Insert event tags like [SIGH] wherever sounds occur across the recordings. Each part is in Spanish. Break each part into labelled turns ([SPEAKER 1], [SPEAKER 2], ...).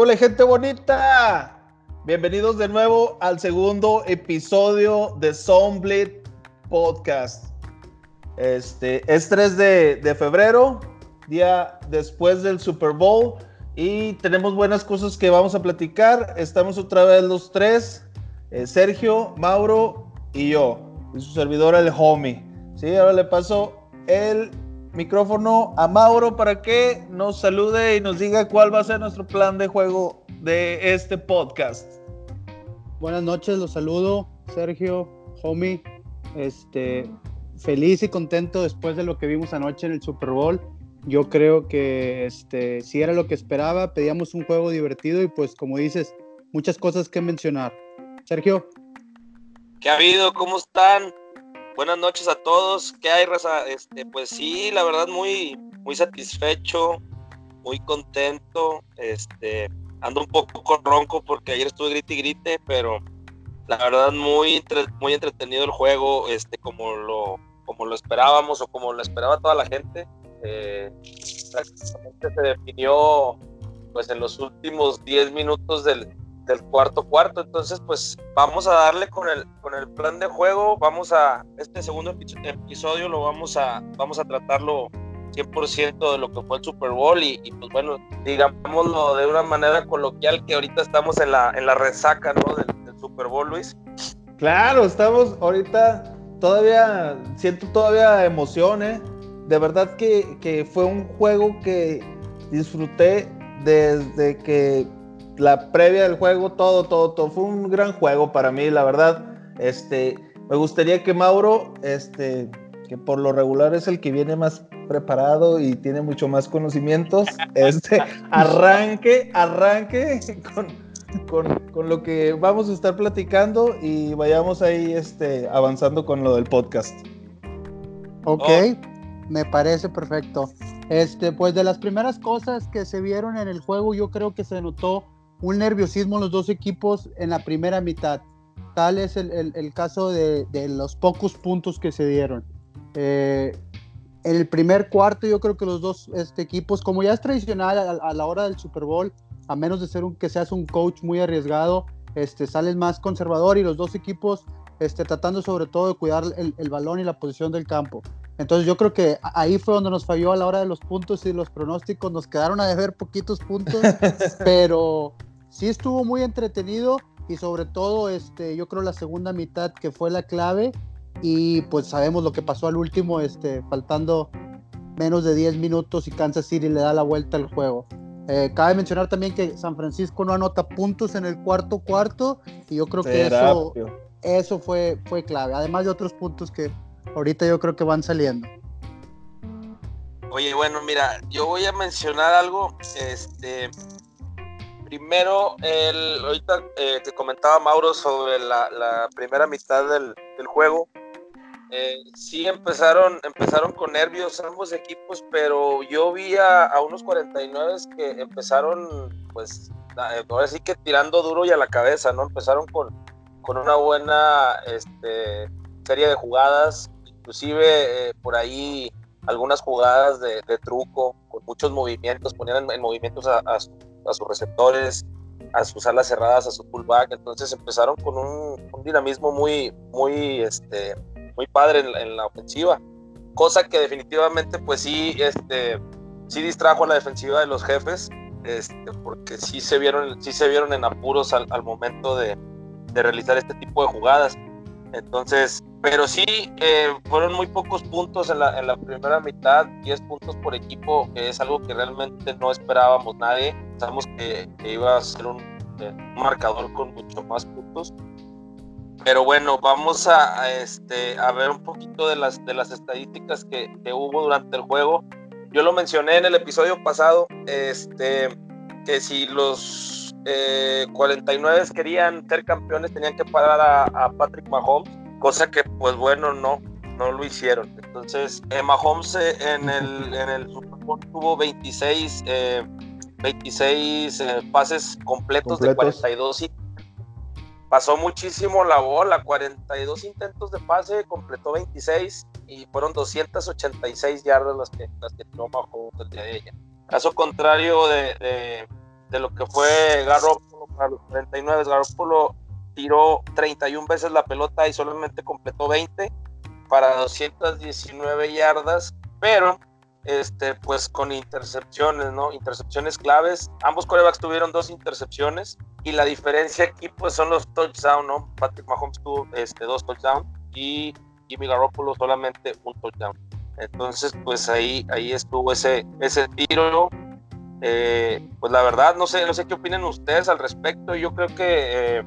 [SPEAKER 1] ¿Qué hola gente bonita? Bienvenidos de nuevo al segundo episodio de Soundbleed Podcast. Este es 3 de, febrero, día después del Super Bowl, y tenemos buenas cosas que vamos a platicar. Estamos otra vez los tres, eh, Sergio, Mauro y yo, y su servidor el homie. Sí, ahora le paso el micrófono a Mauro para que nos salude y nos diga cuál va a ser nuestro plan de juego de este podcast.
[SPEAKER 2] Buenas noches, los saludo, Sergio, homie. Este, feliz y contento después de lo que vimos anoche en el Super Bowl. Yo creo que este, si era lo que esperaba, pedíamos un juego divertido y pues como dices, muchas cosas que mencionar. Sergio.
[SPEAKER 3] ¿Qué ha habido? ¿Cómo están? Buenas noches a todos. ¿Qué hay, Raza? Este, pues sí, la verdad muy, muy satisfecho, muy contento. Este, ando un poco ronco porque ayer estuve grite y grite, pero la verdad muy, muy entretenido el juego, este, como lo, como lo esperábamos o como lo esperaba toda la gente. Eh, prácticamente se definió pues en los últimos 10 minutos del, del cuarto cuarto. Entonces, pues vamos a darle con el, con el plan de juego. Vamos a, este segundo episodio lo vamos a, vamos a tratarlo 100% de lo que fue el Super Bowl y, pues bueno, digámoslo de una manera coloquial que ahorita estamos en la, en la resaca, ¿no? Del, Super Bowl, Luis.
[SPEAKER 1] Claro, estamos ahorita todavía, siento todavía emoción, ¿eh? De verdad que, que fue un juego que disfruté desde que la previa del juego, todo, todo, todo. Fue un gran juego para mí, la verdad. Este, me gustaría que Mauro, este, que por lo regular es el que viene más preparado y tiene mucho más conocimientos, [LAUGHS] este, arranque, arranque con, con, lo que vamos a estar platicando y vayamos ahí este, avanzando con lo del podcast.
[SPEAKER 2] Ok, me parece perfecto. Este, pues de las primeras cosas que se vieron en el juego, yo creo que se notó un nerviosismo en los dos equipos en la primera mitad. Tal es el, caso de, los pocos puntos que se dieron. Eh, en el primer cuarto yo creo que los dos este, equipos, como ya es tradicional a, la hora del Super Bowl, a menos de ser un, que seas un coach muy arriesgado, este, sales más conservador y los dos equipos este, tratando sobre todo de cuidar el, el, balón y la posición del campo. Entonces yo creo que ahí fue donde nos falló a la hora de los puntos y los pronósticos, nos quedaron a deber poquitos puntos, [LAUGHS] pero sí estuvo muy entretenido y sobre todo este, yo creo la segunda mitad que fue la clave y pues sabemos lo que pasó al último, este, faltando menos de 10 minutos y Kansas City le da la vuelta al juego. Eh, cabe mencionar también que San Francisco no anota puntos en el cuarto cuarto y yo creo que eso, eso fue, fue clave, además de otros puntos que ahorita yo creo que van saliendo.
[SPEAKER 3] Oye, bueno, mira, yo voy a mencionar algo, este, primero, el, ahorita eh, que comentaba Mauro sobre la, primera mitad del, juego, eh, sí empezaron, empezaron con nervios ambos equipos, pero yo vi a, unos 49 que empezaron, pues, ahora sí que tirando duro y a la cabeza, ¿no? Empezaron con, con una buena este, serie de jugadas, inclusive eh, por ahí algunas jugadas de, truco, con muchos movimientos, ponían en, movimientos a, a, a sus receptores, a sus alas cerradas, a su pullback. Entonces empezaron con un, dinamismo muy, muy, este, muy padre en, la ofensiva. Cosa que definitivamente, pues sí, este, sí distrajo a la defensiva de los jefes, este, porque sí se vieron, sí se vieron en apuros al, momento de, de, realizar este tipo de jugadas. Entonces, pero sí, eh, fueron muy pocos puntos en la, en la, primera mitad, 10 puntos por equipo, que es algo que realmente no esperábamos nadie. Pensamos que, iba a ser eh, un, marcador con mucho más puntos. Pero bueno, vamos a, este, a ver un poquito de las, de las estadísticas que, que hubo durante el juego. Yo lo mencioné en el episodio pasado, este, que si los 49 eh, querían ser campeones tenían que parar a, Patrick Mahomes, cosa que pues bueno, no, no lo hicieron. Entonces, eh, Mahomes eh, en el, en el Super Bowl tuvo 26, 26 pases completos, de 42 y pasó muchísimo la bola, 42 intentos de pase, completó 26 y fueron 286 yardas las que, las que tiró Mahomes el día de ella. Caso contrario de de lo que fue Garoppolo para los 49. Garoppolo tiró 31 veces la pelota y solamente completó 20 para 219 yardas, pero este, pues con intercepciones, ¿no? Intercepciones claves. Ambos corebacks tuvieron dos intercepciones y la diferencia aquí pues son los touchdowns, ¿no? Patrick Mahomes tuvo este, dos touchdowns y Jimmy Garoppolo solamente un touchdown. Entonces, pues ahí, ahí estuvo ese, ese tiro. Eh, pues la verdad, no sé, no sé qué opinan ustedes al respecto. Yo creo que eh,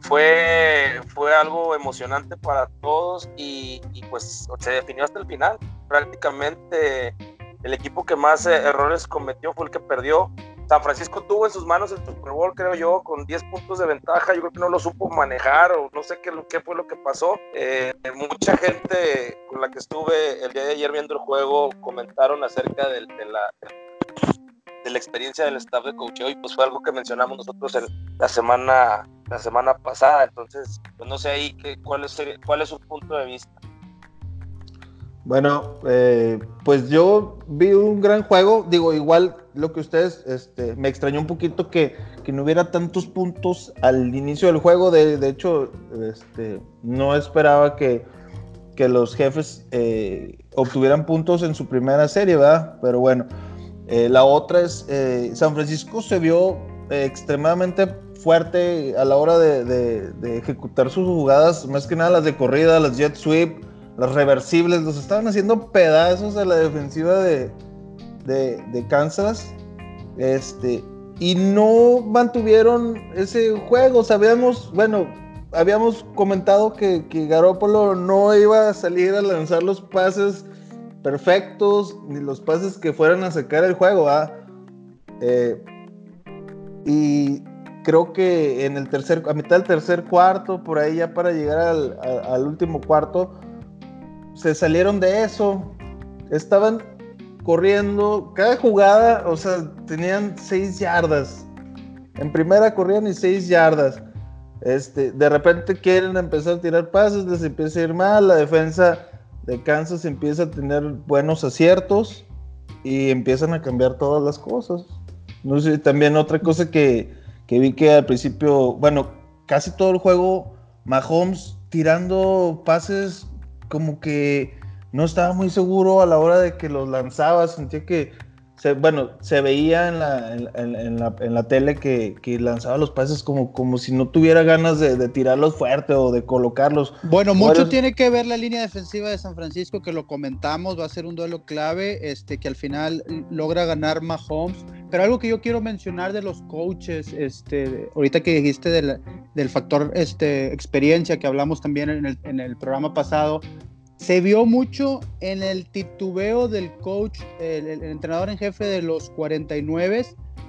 [SPEAKER 3] fue, fue algo emocionante para todos y, pues se definió hasta el final. Prácticamente el equipo que más eh, errores cometió fue el que perdió. San Francisco tuvo en sus manos el Super Bowl, creo yo, con 10 puntos de ventaja. Yo creo que no lo supo manejar o no sé qué, qué fue lo que pasó. Eh, mucha gente con la que estuve el día de ayer viendo el juego comentaron acerca de la, de la experiencia del staff de coaching y pues fue algo que mencionamos nosotros la semana la semana pasada entonces pues no sé ahí qué, cuál es cuál es su punto de vista
[SPEAKER 1] bueno eh, pues yo vi un gran juego digo igual lo que ustedes este, me extrañó un poquito que, que, no hubiera tantos puntos al inicio del juego de, de hecho este, no esperaba que que los jefes eh, obtuvieran puntos en su primera serie, ¿verdad? Pero bueno, eh, la otra es, eh, San Francisco se vio extremadamente fuerte a la hora de, ejecutar sus jugadas, más que nada las de corrida, las jet sweep, las reversibles, los estaban haciendo pedazos a la defensiva de, Kansas. Este, y no mantuvieron ese juego. Sabíamos, bueno, habíamos comentado que, que Garópolo no iba a salir a lanzar los pases perfectos, ni los pases que fueran a sacar el juego. Eh, y creo que en el tercer, a mitad del tercer cuarto, por ahí ya para llegar al, último cuarto, se salieron de eso. Estaban corriendo, cada jugada, o sea, tenían seis yardas. En primera corrían y seis yardas. Este, de repente quieren empezar a tirar pases, les empieza a ir mal, la defensa de Kansas empieza a tener buenos aciertos y empiezan a cambiar todas las cosas. No sé, también otra cosa que, que vi que al principio, bueno, casi todo el juego, Mahomes tirando pases como que no estaba muy seguro a la hora de que los lanzaba, sentía que bueno, se veía en la, en, la, en la tele que, que, lanzaba los pases como, como si no tuviera ganas de, de tirarlos fuerte o de colocarlos.
[SPEAKER 2] Bueno, mucho tiene que ver la línea defensiva de San Francisco, que lo comentamos, va a ser un duelo clave, este, que al final logra ganar Mahomes. Pero algo que yo quiero mencionar de los coaches, este, ahorita que dijiste del, del factor este, experiencia, que hablamos también en el, en el programa pasado, se vio mucho en el titubeo del coach, el, entrenador en jefe de los 49,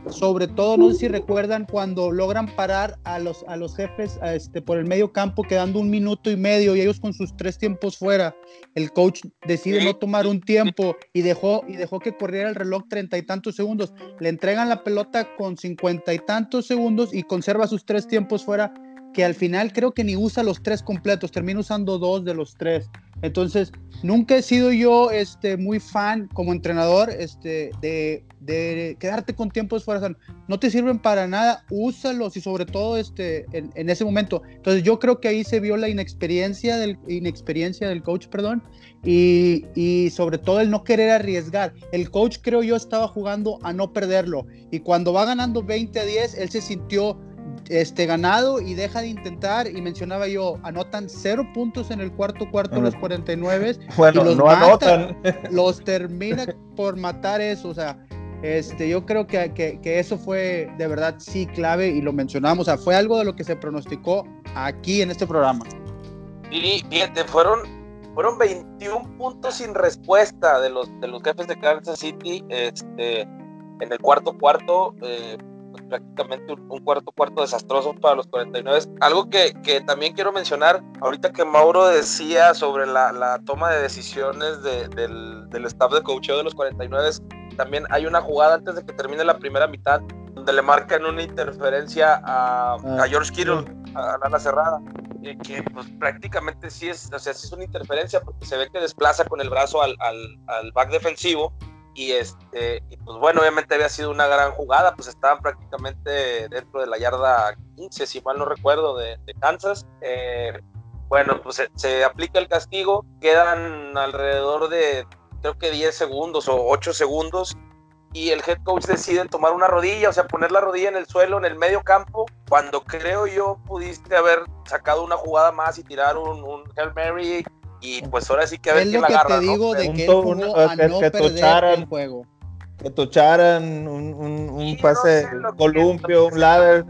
[SPEAKER 2] sobre todo, no sé si recuerdan cuando logran parar a los, a los jefes este, por el medio campo quedando un minuto y medio y ellos con sus tres tiempos fuera, el coach decide no tomar un tiempo y dejó, y dejó que corriera el reloj treinta y tantos segundos, le entregan la pelota con cincuenta y tantos segundos y conserva sus tres tiempos fuera que al final creo que ni usa los tres completos, termina usando dos de los tres. Entonces, nunca he sido yo este, muy fan como entrenador este, de, de quedarte con tiempos fuera. no te sirven para nada, úsalos y sobre todo este, en, en, ese momento. Entonces, yo creo que ahí se vio la inexperiencia del, inexperiencia del coach, perdón, y, y sobre todo el no querer arriesgar. El coach, creo yo, estaba jugando a no perderlo. Y cuando va ganando 20 a 10, él se sintió este, ganado y deja de intentar. Y mencionaba yo, anotan cero puntos en el cuarto cuarto los 49. [LAUGHS]
[SPEAKER 1] Bueno, los no anotan. [LAUGHS]
[SPEAKER 2] Los termina por matar eso. O sea, este, yo creo que, que, eso fue de verdad sí clave y lo mencionamos. O sea, fue algo de lo que se pronosticó aquí en este programa.
[SPEAKER 3] Y fíjate, fueron, fueron 21 puntos sin respuesta de los, de los jefes de Kansas City este, en el cuarto cuarto. Eh, prácticamente un, cuarto cuarto desastroso para los 49. Algo que, que, también quiero mencionar, ahorita que Mauro decía sobre la, la toma de decisiones de, del, del, staff de coacheo de los 49, también hay una jugada antes de que termine la primera mitad donde le marcan una interferencia a, a ah, George Kittle, a la ala cerrada. que pues prácticamente sí es, o sea, sí es una interferencia porque se ve que desplaza con el brazo al, al, al back defensivo y este y pues bueno obviamente había sido una gran jugada pues estaban prácticamente dentro de la yarda 15 si mal no recuerdo de, Kansas eh, bueno pues se, aplica el castigo quedan alrededor de creo que 10 segundos o 8 segundos y el head coach decide tomar una rodilla, o sea, poner la rodilla en el suelo, en el medio campo, cuando creo yo pudiste haber sacado una jugada más y tirar un, un Hail Mary y pues ahora sí que a ver quién la agarra.
[SPEAKER 2] te digo de que a no perder el juego.
[SPEAKER 1] Que tocharan un, un, un pase columpio, un ladder.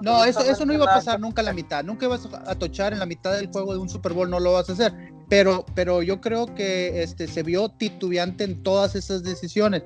[SPEAKER 2] No, eso, eso no iba a pasar nunca a la mitad. Nunca ibas a tochar en la mitad del juego de un Super Bowl, no lo vas a hacer. Pero, pero yo creo que este, se vio titubeante en todas esas decisiones.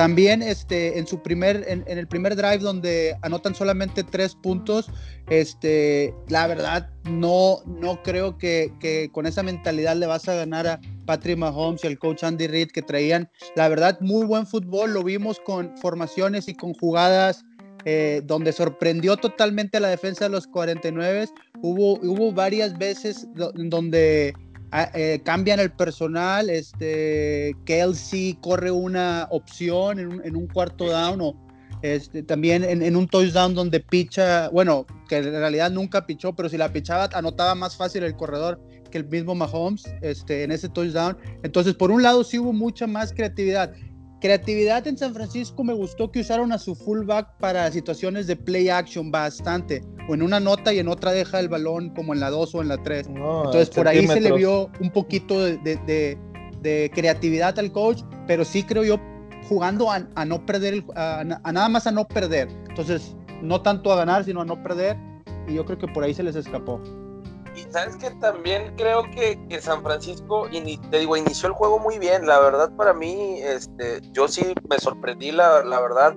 [SPEAKER 2] También este, en, su primer, en, el primer drive donde anotan solamente tres puntos, este, la verdad no, no creo que, con esa mentalidad le vas a ganar a Patrick Mahomes y al coach Andy Reid que traían, la verdad, muy buen fútbol. Lo vimos con formaciones y con jugadas eh, donde sorprendió totalmente a la defensa de los 49. Hubo, hubo varias veces donde eh, cambian el personal, este, Kelsey corre una opción en un, cuarto down o este, también en, un touchdown donde picha, bueno, que en realidad nunca pichó, pero si la pichaba anotaba más fácil el corredor que el mismo Mahomes este, en ese touchdown. Entonces, por un lado sí hubo mucha más creatividad. Creatividad en San Francisco me gustó que usaron a su fullback para situaciones de play action bastante. O en una nota y en otra deja el balón como en la 2 o en la 3. Entonces por ahí se le vio un poquito de, creatividad al coach, pero sí creo yo jugando a, no perder, a, nada más a no perder. Entonces no tanto a ganar, sino a no perder. Y yo creo que por ahí se les escapó.
[SPEAKER 3] Sabes que también creo que, que San Francisco, te digo, inició el juego muy bien. La verdad, para mí, este, yo sí me sorprendí, la, la verdad,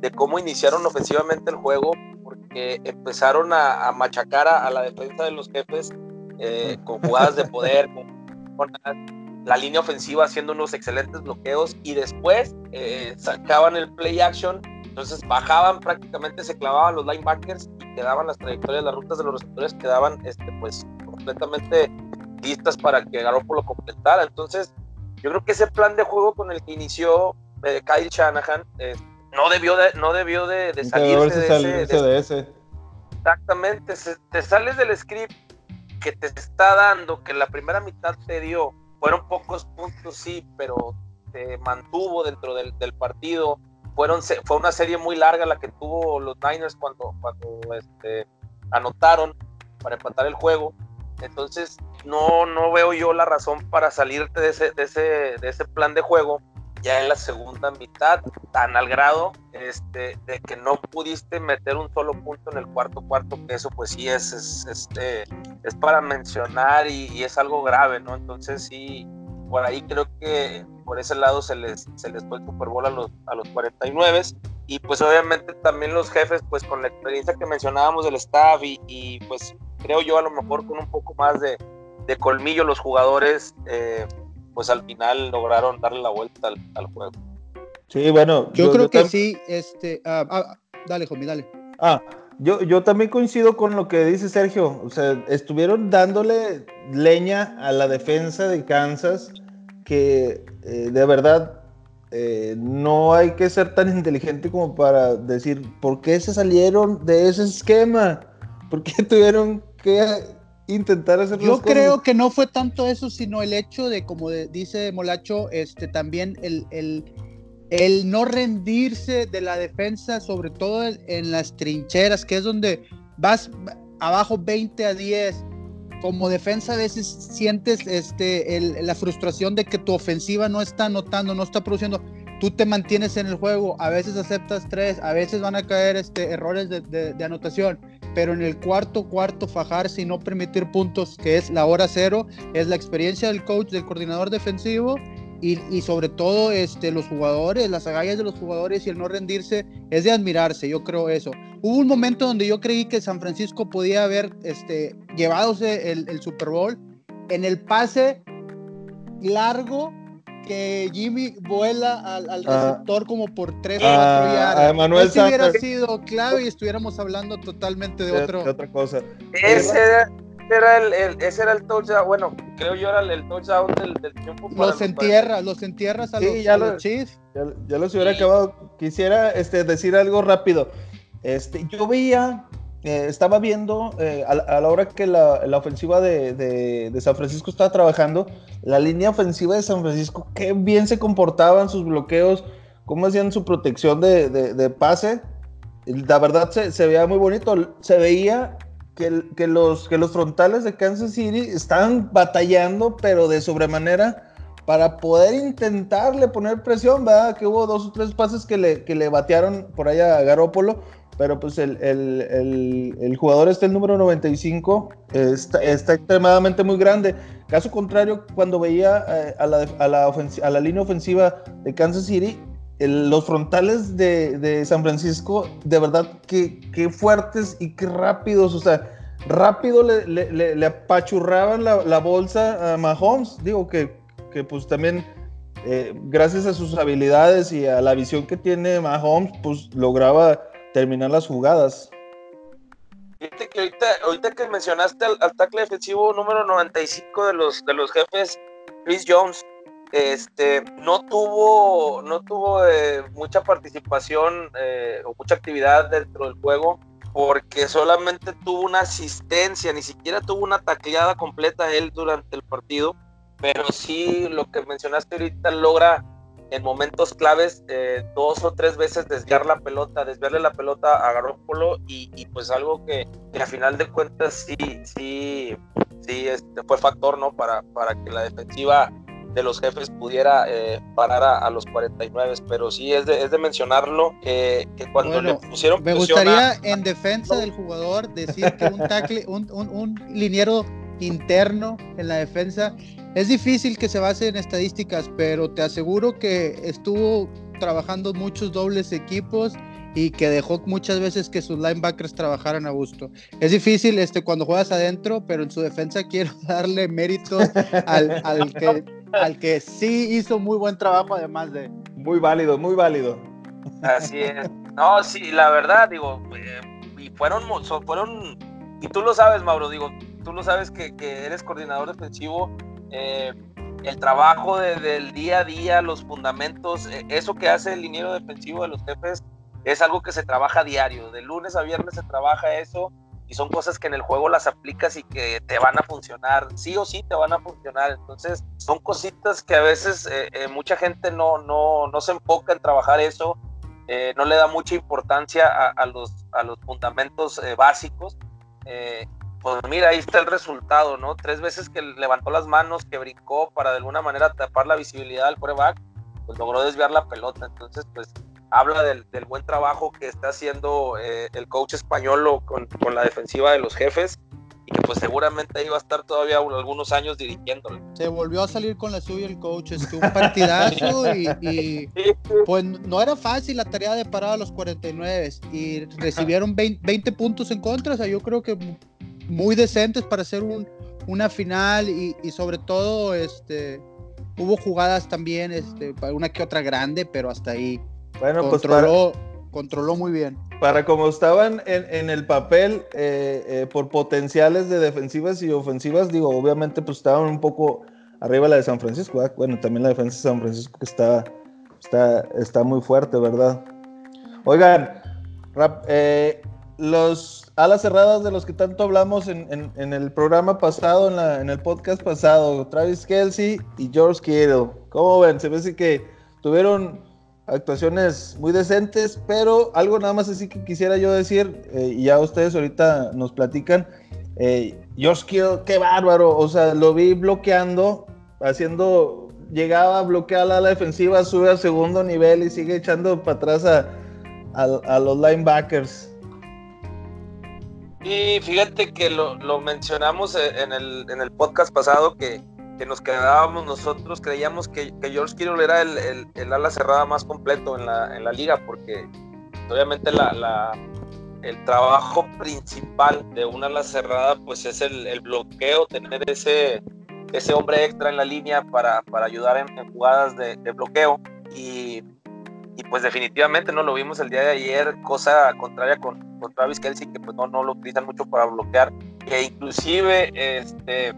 [SPEAKER 3] de cómo iniciaron ofensivamente el juego, porque empezaron a, machacar a, la defensa de los jefes eh, con jugadas de poder, [LAUGHS] con, la línea ofensiva haciendo unos excelentes bloqueos y después eh, sacaban el play action. Entonces bajaban prácticamente, se clavaban los linebackers y quedaban las trayectorias, las rutas de los receptores quedaban este, pues completamente listas para que Garoppolo completara. Entonces, yo creo que ese plan de juego con el que inició eh, Kyle Shanahan eh, no debió de, no debió de, de salirse, de, ese, Exactamente, te sales del script que te está dando, que la primera mitad te dio, fueron pocos puntos, sí, pero te mantuvo dentro del, del partido fueron, fue una serie muy larga la que tuvo los Niners cuando, cuando este, anotaron para empatar el juego. Entonces, no, no veo yo la razón para salirte de ese, de ese, de ese plan de juego ya en la segunda mitad, tan al grado este, de que no pudiste meter un solo punto en el cuarto cuarto, que eso pues sí es, es, este, es para mencionar y, y, es algo grave, ¿no? Entonces sí, por ahí creo que por ese lado se les, se les fue el Super Bowl a los, a los 49 y pues obviamente también los jefes pues con la experiencia que mencionábamos del staff y, pues creo yo a lo mejor con un poco más de, de colmillo los jugadores eh, pues al final lograron darle la vuelta al, juego.
[SPEAKER 1] Sí, bueno.
[SPEAKER 2] Yo, creo que sí, este, ah, ah, dale, Jomi, dale.
[SPEAKER 1] Ah, yo, yo también coincido con lo que dice Sergio. O sea, estuvieron dándole leña a la defensa de Kansas que eh, de verdad eh, no hay que ser tan inteligente como para decir por qué se salieron de ese esquema, por qué [LAUGHS] tuvieron que intentar hacer
[SPEAKER 2] Yo creo que no fue tanto eso, sino el hecho de, como dice Molacho, este, también el, el, el, no rendirse de la defensa, sobre todo en las trincheras, que es donde vas abajo 20 a 10 como defensa a veces sientes este, la frustración de que tu ofensiva no está anotando, no está produciendo. Tú te mantienes en el juego, a veces aceptas tres, a veces van a caer este, errores de, anotación, pero en el cuarto cuarto fajarse y no permitir puntos, que es la hora cero, es la experiencia del coach, del coordinador defensivo y, sobre todo este, los jugadores, las agallas de los jugadores y el no rendirse es de admirarse, yo creo eso. Hubo un momento donde yo creí que San Francisco podía haber este, llevadose el, el Super Bowl en el pase largo que Jimmy vuela al, al ah. receptor como por 3 o 4 yardas. Manuel hubiera sido clave y estuviéramos hablando totalmente de, otro,
[SPEAKER 1] otra cosa.
[SPEAKER 3] Ese, era el, ese era el touchdown, bueno, creo yo era el, touchdown del, del
[SPEAKER 2] triunfo. Los entierras, los entierras a
[SPEAKER 1] los, ya, los Ya, los hubiera acabado. Quisiera este, decir algo rápido. Este, yo veía, eh, estaba viendo eh, a, la hora que la, ofensiva de, de, San Francisco estaba trabajando, la línea ofensiva de San Francisco, qué bien se comportaban sus bloqueos, cómo hacían su protección de, de pase. La verdad se, se veía muy bonito. Se veía que, los, que los frontales de Kansas City están batallando, pero de sobremanera, para poder intentarle poner presión, ¿verdad? Que hubo dos o tres pases que le, que le batearon por allá a Garópolo, pero pues el, jugador este, el número 95, está, está, extremadamente muy grande. Caso contrario, cuando veía eh, a, la, a, la a la línea ofensiva de Kansas City, los frontales de, San Francisco, de verdad, que, fuertes y qué rápidos, o sea, rápido le, apachurraban la, bolsa a Mahomes. Digo que, pues también, eh, gracias a sus habilidades y a la visión que tiene Mahomes, pues lograba terminar las jugadas.
[SPEAKER 3] Fíjate que ahorita, que mencionaste al, al, tackle defensivo número 95 de los, de los jefes, Chris Jones, este, no tuvo, no tuvo eh, mucha participación eh, o mucha actividad dentro del juego porque solamente tuvo una asistencia, ni siquiera tuvo una tacleada completa él durante el partido, pero sí lo que mencionaste ahorita logra en momentos claves eh, dos o tres veces desviar la pelota, desviarle la pelota a Garoppolo y, pues algo que, que, a final de cuentas sí, sí, sí este, fue factor, ¿no? Para, para que la defensiva de los jefes pudiera eh, parar a, los 49, pero sí es de, es de mencionarlo que, cuando le pusieron
[SPEAKER 2] Me gustaría en defensa del jugador decir que un tackle, un, un, un liniero interno en la defensa es difícil que se base en estadísticas, pero te aseguro que estuvo trabajando muchos dobles equipos y que dejó muchas veces que sus linebackers trabajaran a gusto. Es difícil este, cuando juegas adentro, pero en su defensa [LAUGHS] quiero darle méritos al, al, que, al que sí hizo muy buen trabajo, además de...
[SPEAKER 1] Muy válido, muy válido.
[SPEAKER 3] Así es. No, sí, la verdad, digo, eh, y fueron, fueron, y tú lo sabes, Mauro, digo, tú lo sabes que, que eres coordinador defensivo. Eh, el trabajo del día a día, los fundamentos, eh, eso que hace el liniero defensivo de los jefes, es algo que se trabaja a diario. De lunes a viernes se trabaja eso y son cosas que en el juego las aplicas y que te van a funcionar, sí o sí te van a funcionar. Entonces, son cositas que a veces eh, eh, mucha gente no, no, no se enfoca en trabajar eso, eh, no le da mucha importancia a, los, a los fundamentos básicos. pues mira, ahí está el resultado, ¿no? Tres veces que levantó las manos, que brincó para de alguna manera tapar la visibilidad del coreback, pues logró desviar la pelota. Entonces, pues habla del, buen trabajo que está haciendo eh, el coach español con, con, la defensiva de los jefes y que pues seguramente iba a estar todavía algunos años dirigiéndolo.
[SPEAKER 2] Se volvió a salir con la suya el coach, estuvo un partidazo y, [LAUGHS] pues no era fácil la tarea de parar a los 49 y recibieron 20, puntos en contra, o sea, yo creo que muy decentes para hacer un, una final y, y sobre todo este hubo jugadas también, este, una que otra grande, pero hasta ahí bueno, controló, pues controló muy bien.
[SPEAKER 1] Para como estaban en, el papel eh, eh, por potenciales de defensivas y ofensivas, digo, obviamente pues estaban un poco arriba la de San Francisco, bueno, también la defensa de San Francisco que está, está, está muy fuerte, ¿verdad? Oigan, eh, los alas cerradas de los que tanto hablamos en, el programa pasado, en, en, el podcast pasado, Travis Kelsey y George Kittle. ¿Cómo ven? Se ve así que tuvieron actuaciones muy decentes, pero algo nada más así que quisiera yo decir, eh, y ya ustedes ahorita nos platican, eh, Josh Kittle, qué bárbaro, o sea, lo vi bloqueando, haciendo, llegaba a bloquear a la defensiva, sube al segundo nivel y sigue echando para atrás a, a, los linebackers.
[SPEAKER 3] Y fíjate que lo, lo mencionamos en el, en el podcast pasado que que nos quedábamos nosotros, creíamos que, George Kittle era el, el, ala cerrada más completo en la, en la liga, porque obviamente la, la, el trabajo principal de una ala cerrada pues es el, bloqueo, tener ese, ese hombre extra en la línea para, para ayudar en, jugadas de, de, bloqueo. Y, y, pues definitivamente no lo vimos el día de ayer, cosa contraria con, con Travis Kelsey, que pues no, no lo utilizan mucho para bloquear que inclusive este,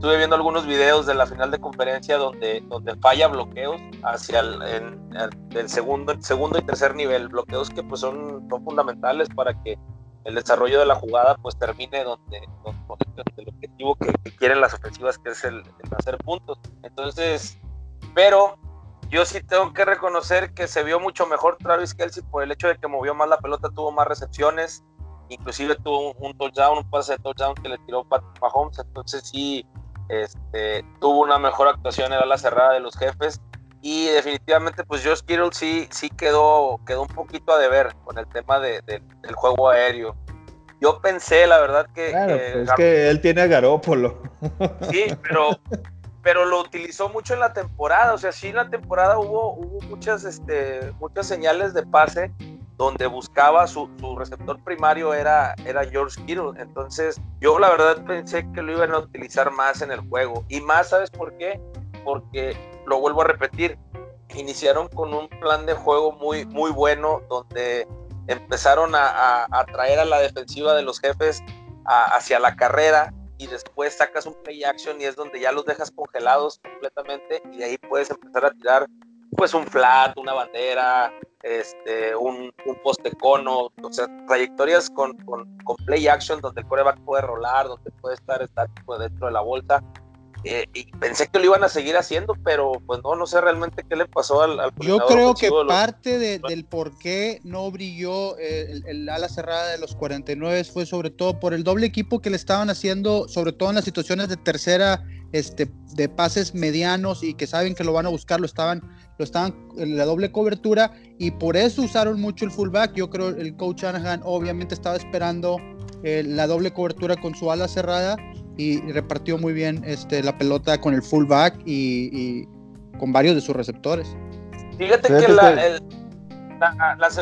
[SPEAKER 3] estuve viendo algunos videos de la final de conferencia donde, donde falla bloqueos hacia el, segundo, segundo y tercer nivel, bloqueos que pues son, fundamentales para que el desarrollo de la jugada pues termine donde, el objetivo que, quieren las ofensivas que es el, hacer puntos. Entonces, pero yo sí tengo que reconocer que se vio mucho mejor Travis Kelsey por el hecho de que movió más la pelota, tuvo más recepciones, inclusive tuvo un, touchdown, un pase de touchdown que le tiró Patrick Mahomes, entonces sí este, tuvo una mejor actuación en la cerrada de los jefes y definitivamente pues Josh Kittle sí, sí quedó, quedó un poquito a deber con el tema de, del juego aéreo. Yo pensé, la verdad, que...
[SPEAKER 1] Pues, es que él tiene a Garópolo.
[SPEAKER 3] Sí, pero, pero lo utilizó mucho en la temporada. O sea, sí en la temporada hubo, hubo muchas, este, muchas señales de pase donde buscaba su, receptor primario era, era George Kittle. Entonces, yo la verdad pensé que lo iban a utilizar más en el juego. Y más, ¿sabes por qué? Porque, lo vuelvo a repetir, iniciaron con un plan de juego muy, muy bueno, donde empezaron a, a, traer a la defensiva de los jefes hacia la carrera y después sacas un play action y es donde ya los dejas congelados completamente y de ahí puedes empezar a tirar pues un flat, una bandera, este, un, un poste cono, o sea, trayectorias con, con, play action donde el coreback puede rolar, donde puede estar estático dentro de la vuelta. Eh, y pensé que lo iban a seguir haciendo, pero pues no, no sé realmente qué le pasó al, al
[SPEAKER 2] Yo creo que parte del por qué no brilló el, el, ala cerrada de los 49 fue sobre todo por el doble equipo que le estaban haciendo, sobre todo en las situaciones de tercera, este, de pases medianos y que saben que lo van a buscar, lo estaban lo estaban en la doble cobertura y por eso usaron mucho el fullback. Yo creo el coach Anahan obviamente estaba esperando eh, la doble cobertura con su ala cerrada y, repartió muy bien este, la pelota con el fullback y, con varios de sus receptores.
[SPEAKER 3] Fíjate que la,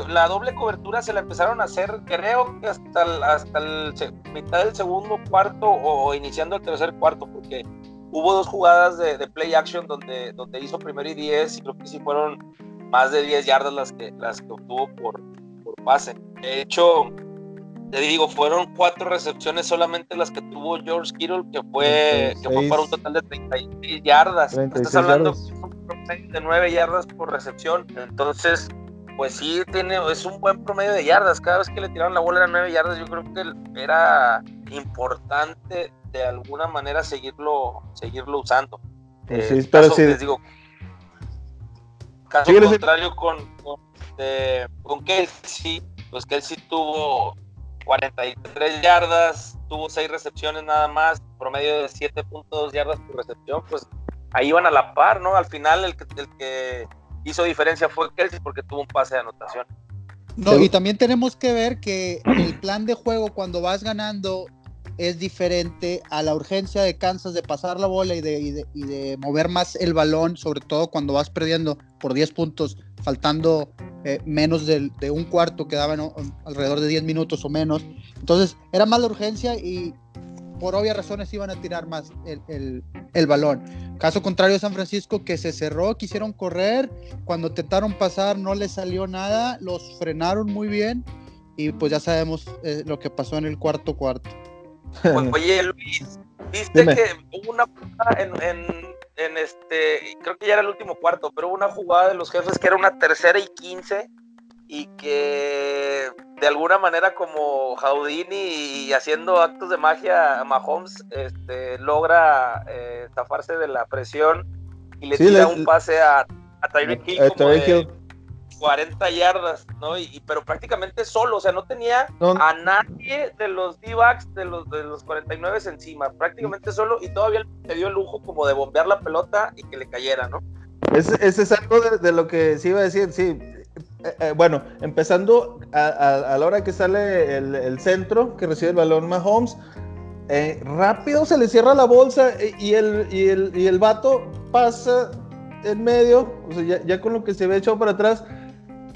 [SPEAKER 3] la, doble cobertura se la empezaron a hacer, creo que hasta el, hasta el mitad del segundo cuarto o iniciando el tercer cuarto, porque hubo dos jugadas de, play action donde, donde hizo primero y 10 y creo que sí fueron más de 10 yardas las que, las que obtuvo por, por pase. De hecho, te digo, fueron cuatro recepciones solamente las que tuvo George Kittle, que fue, que fue para un total de 36 yardas. Estás hablando de 9 yardas por recepción. Entonces, pues sí, tiene, es un buen promedio de yardas. Cada vez que le tiraron la bola era 9 yardas. Yo creo que era importante de alguna manera seguirlo, seguirlo usando.
[SPEAKER 1] Pues eh, pero sí.
[SPEAKER 3] Les digo, caso contrario con, con, eh, con Kelsey, pues Kelsey tuvo 43 yardas, tuvo 6 recepciones nada más, promedio de 7.2 yardas por recepción, pues ahí iban a la par, ¿no? Al final el que, el que hizo diferencia fue Kelsey porque tuvo un pase de anotación.
[SPEAKER 2] No, y también tenemos que ver que el plan de juego cuando vas ganando es diferente a la urgencia de Kansas de pasar la bola y de, y de, mover más el balón, sobre todo cuando vas perdiendo por 10 puntos, faltando eh, menos de, un cuarto, quedaban alrededor de 10 minutos o menos. Entonces era más la urgencia y por obvias razones iban a tirar más el, balón. Caso contrario San Francisco que se cerró, quisieron correr, cuando intentaron pasar no les salió nada, los frenaron muy bien y pues ya sabemos eh, lo que pasó en el cuarto cuarto. [LAUGHS]
[SPEAKER 3] Oye, Luis, viste que hubo una en, en, en, este, creo que ya era el último cuarto, pero hubo una jugada de los jefes que era una tercera y quince y que de alguna manera como Houdini y haciendo actos de magia Mahomes este, logra eh, zafarse de la presión y le tira un pase a, a Tyreek Hill. 40 yardas, ¿no? Y, pero prácticamente solo, o sea, no tenía a nadie de los D-backs de los, de los 49 encima, prácticamente solo, y todavía le dio el lujo como de bombear la pelota y que le cayera, ¿no?
[SPEAKER 1] Ese, es algo de, lo que sí iba a decir, sí. Eh, eh, bueno, empezando a, la hora que sale el, centro, que recibe el balón Mahomes, eh, rápido se le cierra la bolsa y el, y el, y el vato pasa en medio, o sea, ya, ya, con lo que se ve echado para atrás,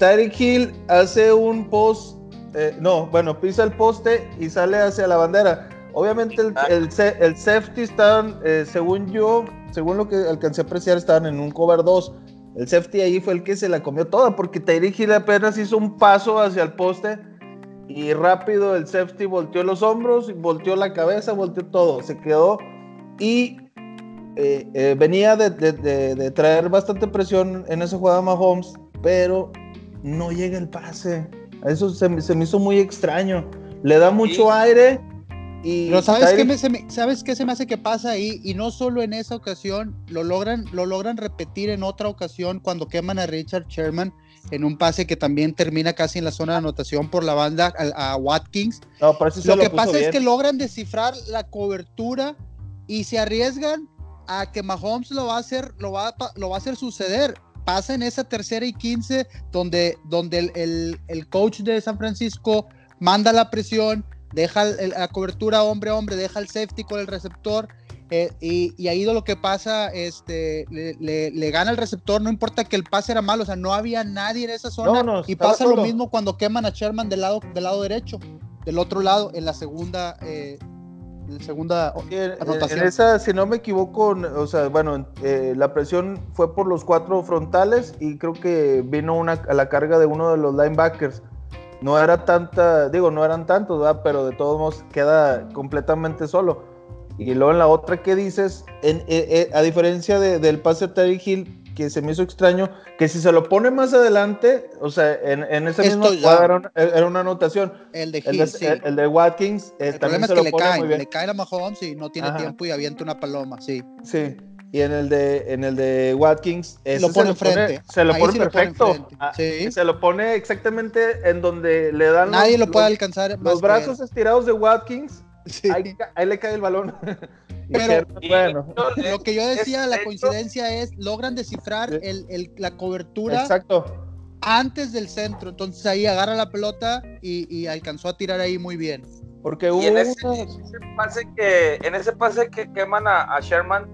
[SPEAKER 1] Tyreek Hill hace un post, eh, no, bueno, pisa el poste y sale hacia la bandera. Obviamente el, el, el safety estaban, eh, según yo, según lo que alcancé a apreciar, estaban en un cover 2. El safety ahí fue el que se la comió toda, porque Tyreek Hill apenas hizo un paso hacia el poste y rápido el safety volteó los hombros, volteó la cabeza, volteó todo, se quedó y eh, eh, venía de, traer bastante presión en esa jugada Mahomes, pero no llega el pase. Eso se, me hizo muy extraño. Le da mucho aire y...
[SPEAKER 2] Pero ¿sabes qué, se me, ¿sabes qué se me hace que pasa ahí? Y no solo en esa ocasión, lo logran, lo logran repetir en otra ocasión cuando queman a Richard Sherman en un pase que también termina casi en la zona de anotación por la banda a, Watkins. lo, que pasa es que logran descifrar la cobertura y se arriesgan a que Mahomes lo va a hacer, lo va, lo va a hacer suceder. Pasa en esa tercera y quince donde, donde el, el, coach de San Francisco manda la presión, deja la cobertura hombre a hombre, deja el safety con el receptor eh, y, ahí lo que pasa, este, le, gana el receptor, no importa que el pase era malo, o sea, no había nadie en esa zona. y pasa lo mismo cuando queman a Sherman del lado, del lado derecho, del otro lado, en la segunda, eh, segunda
[SPEAKER 1] anotación. En, esa, si no me equivoco, o sea, bueno, eh, la presión fue por los cuatro frontales y creo que vino una, a la carga de uno de los linebackers. No era tanta, digo, no eran tantos, ¿verdad? pero de todos modos queda completamente solo. Y luego en la otra que dices, en, eh, eh, a diferencia del pase de Terry Hill, que se me hizo extraño, que si se lo pone más adelante, o sea, en, en ese mismo cuadro era, una anotación.
[SPEAKER 2] El de Hill,
[SPEAKER 1] el, de, Watkins
[SPEAKER 2] eh, también se lo le pone cae, muy bien. Le cae a Mahomes y no tiene tiempo y avienta una paloma, sí.
[SPEAKER 1] Sí. Y en el de, en el de Watkins
[SPEAKER 2] lo pone enfrente.
[SPEAKER 1] se lo pone perfecto. Ah, sí. Se lo pone exactamente en donde le dan.
[SPEAKER 2] Nadie lo puede alcanzar.
[SPEAKER 1] Los brazos estirados de Watkins Ahí, le cae el balón. [LAUGHS]
[SPEAKER 2] Pero [LAUGHS] bueno. lo que yo decía, la coincidencia es, logran descifrar la cobertura
[SPEAKER 1] Exacto.
[SPEAKER 2] antes del centro. Entonces ahí agarra la pelota y, alcanzó a tirar ahí muy bien.
[SPEAKER 1] Porque hubo
[SPEAKER 3] en, ese, pase que en ese pase que queman a, Sherman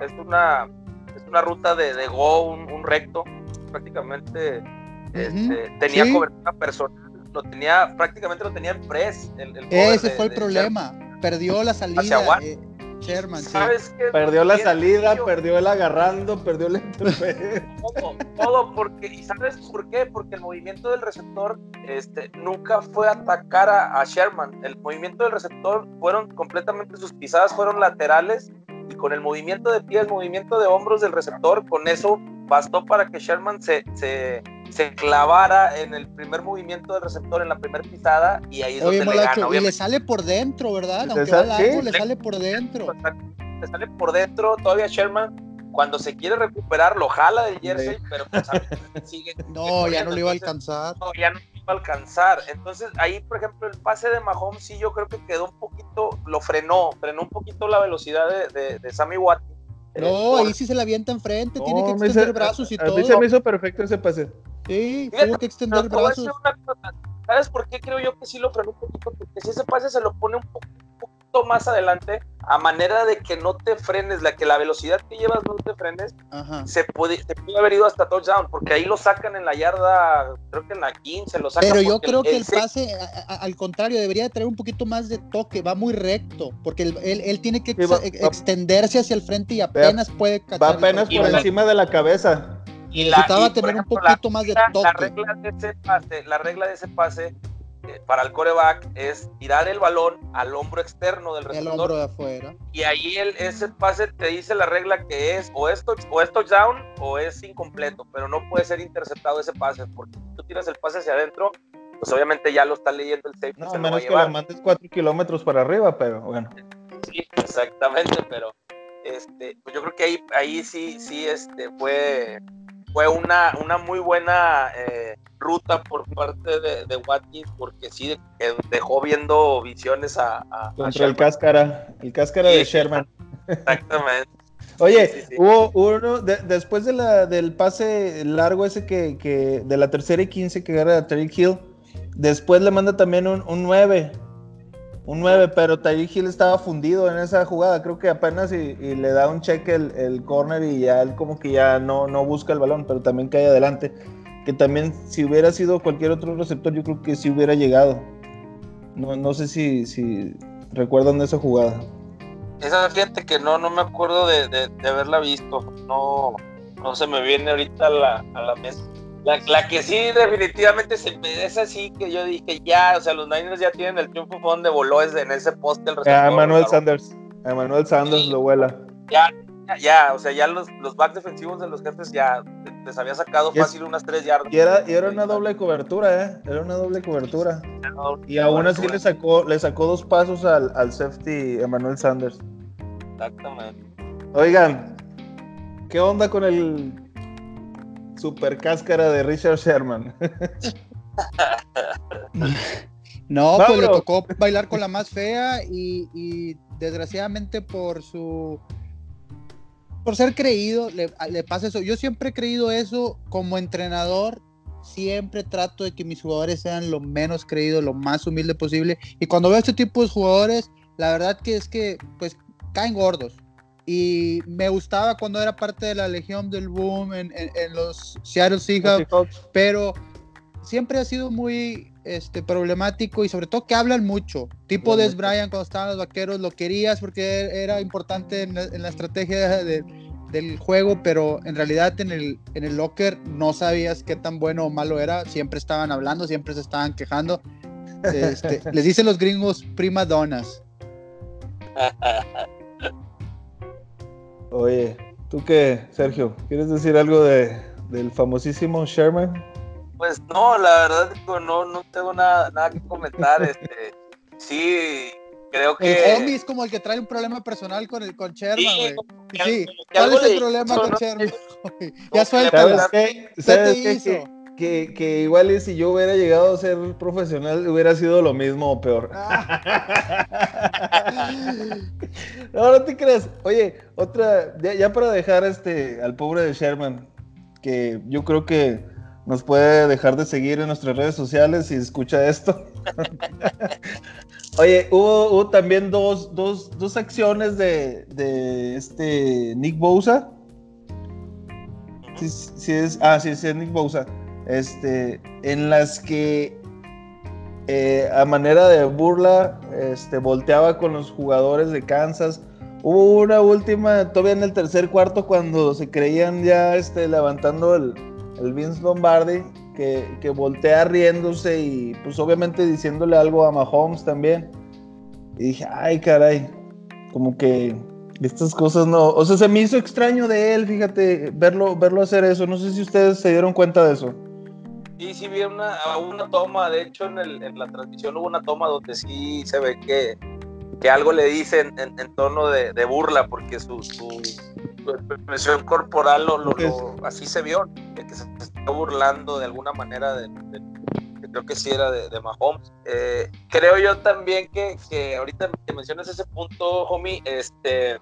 [SPEAKER 3] es una es una ruta de, de go, un, recto, prácticamente este, tenía cobertura personal lo tenía, prácticamente lo tenía el press.
[SPEAKER 2] Ese fue el problema. Perdió la salida. Eh, Sherman,
[SPEAKER 1] ¿Sabes Perdió la salida, perdió el agarrando, perdió el [LAUGHS]
[SPEAKER 3] todo, todo, porque, ¿y sabes por qué? Porque el movimiento del receptor este, nunca fue atacar a, a Sherman. El movimiento del receptor fueron completamente, sus pisadas fueron laterales y con el movimiento de pie, el movimiento de hombros del receptor, con eso bastó para que Sherman se, se, se clavara en el primer movimiento del receptor, en la primera pisada, y ahí es donde le gana.
[SPEAKER 2] Y le sale por dentro, ¿verdad? Aunque va largo, le sale por dentro.
[SPEAKER 3] Le sale por dentro, todavía Sherman cuando se quiere recuperar lo jala del jersey, pero pues [LAUGHS]
[SPEAKER 2] sigue. No, ya no le iba a alcanzar.
[SPEAKER 3] No, ya no le iba a alcanzar. Entonces ahí, por ejemplo, el pase de Mahomes sí yo creo que quedó un poquito, lo frenó, frenó un poquito la velocidad de, de, Sammy Watt.
[SPEAKER 2] No, ahí sí se la avienta enfrente, tiene que extender brazos y todo. A
[SPEAKER 1] mí se me hizo perfecto ese pase.
[SPEAKER 2] Sí, tuvo que extender brazos.
[SPEAKER 3] ¿Sabes por qué creo yo que sí lo frenó un poquito? Porque si ese pase se lo pone un poquito más adelante, a manera de que no te frenes, la que la velocidad que llevas no te frenes, se puede, se puede haber ido hasta touchdown, porque ahí lo sacan en la yarda, creo que en la 15 lo sacan.
[SPEAKER 2] Pero yo creo que el, pase, al contrario, debería traer un poquito más de toque, va muy recto, porque él, él, tiene que extenderse hacia el frente y apenas puede
[SPEAKER 1] Va apenas por encima de la cabeza
[SPEAKER 2] y la, tener un poquito más de toque.
[SPEAKER 3] La regla de ese pase, la regla de ese pase eh, para el coreback es tirar el balón al hombro externo del receptor.
[SPEAKER 2] El hombro de afuera.
[SPEAKER 3] Y ahí el, ese pase te dice la regla que es o es, o es touchdown o es incompleto, pero no puede ser interceptado ese pase, porque si tú tiras el pase hacia adentro, pues obviamente ya lo está leyendo el safety.
[SPEAKER 1] No, menos que lo mandes cuatro kilómetros para arriba, pero bueno.
[SPEAKER 3] Sí, exactamente, pero este, pues yo creo que ahí, ahí sí, sí, este, fue fue una, una muy buena eh, ruta por parte de, de, Watkins porque sí dejó viendo visiones a,
[SPEAKER 1] contra el cáscara el cáscara de Sherman.
[SPEAKER 3] exactamente. [LAUGHS]
[SPEAKER 1] Oye, hubo uno, después de la, del pase largo ese que, que de la tercera y quince que agarra a Terry Hill, después le manda también un, un 9 un 9, pero Tyreek Hill estaba fundido en esa jugada. Creo que apenas y, le da un cheque el, el, corner y ya él como que ya no, no busca el balón, pero también cae adelante. Que también si hubiera sido cualquier otro receptor, yo creo que sí hubiera llegado. No, no sé si, si recuerdan esa jugada.
[SPEAKER 3] Esa gente que no, no me acuerdo de, de, haberla visto. No, no se me viene ahorita a la, a la mesa. La, que sí definitivamente se es así que yo dije ya, o sea, los Niners ya tienen el triunfo fue donde voló en ese poste el
[SPEAKER 1] receptor. Manuel Sanders. Manuel Sanders lo vuela.
[SPEAKER 3] Ya, ya, o sea, ya los, los backs defensivos de los jefes ya les había sacado fácil unas tres yardas.
[SPEAKER 1] Y era, y era una doble cobertura, ¿eh? Era una doble cobertura. y aún así le sacó, le sacó dos pasos al, al safety Emmanuel Sanders.
[SPEAKER 3] Exactamente.
[SPEAKER 1] Oigan, ¿qué onda con el super cáscara de Richard Sherman? [LAUGHS]
[SPEAKER 2] no, pues le tocó bailar con la más fea y, y desgraciadamente por su por ser creído, le, pasa eso. Yo siempre he creído eso como entrenador. Siempre trato de que mis jugadores sean lo menos creídos, lo más humilde posible. Y cuando veo este tipo de jugadores, la verdad que es que, pues, caen gordos. Y me gustaba cuando era parte de la Legión del Boom en, los Seattle Seahawks, pero siempre ha sido muy este, problemático y sobre todo que hablan mucho. Tipo Des Bryant cuando estaban los vaqueros, lo querías porque era importante en la, estrategia del juego, pero en realidad en el, en el locker no sabías qué tan bueno o malo era. Siempre estaban hablando, siempre se estaban quejando. Este, [LAUGHS] les dicen los gringos prima donas. [LAUGHS]
[SPEAKER 1] Oye, ¿tú qué, Sergio? ¿Quieres decir algo de, del famosísimo Sherman?
[SPEAKER 3] Pues no, la verdad no, no tengo nada, nada que comentar. [LAUGHS] Este, sí, creo que.
[SPEAKER 2] El homie es como el que trae un problema personal con el con Sherman, güey. Sí, ¿cuál es el problema con Sherman? [LAUGHS] ya suéltalo.
[SPEAKER 1] ¿Sabes qué? ¿Sabes qué? Que, que, igual si yo hubiera llegado a ser profesional hubiera sido lo mismo o peor. [LAUGHS] no, no te creas. Oye, otra, ya, ya, para dejar este al pobre de Sherman, que yo creo que nos puede dejar de seguir en nuestras redes sociales si escucha esto. [LAUGHS] Oye, hubo, también dos, acciones de, este Nick Bosa. Sí, es, ah, sí, sí, es Nick Bosa. Este, en las que eh, a manera de burla este, volteaba con los jugadores de Kansas. Hubo una última, todavía en el tercer cuarto, cuando se creían ya este, levantando el, el Vince Lombardi, que, que, voltea riéndose y pues obviamente diciéndole algo a Mahomes también. Y dije, ay caray, como que estas cosas no, o sea, se me hizo extraño de él, fíjate, verlo, verlo hacer eso. No sé si ustedes se dieron cuenta de eso.
[SPEAKER 3] Sí, sí vi una, una toma, de hecho en, el, en la transmisión hubo una toma donde sí se ve que, que algo le dice en, en, tono de, de, burla, porque su, su, expresión corporal lo, lo, así se vio, que se está burlando de alguna manera de, creo que sí era de, de Mahomes. Eh, creo yo también que, que ahorita que mencionas ese punto, homie, este,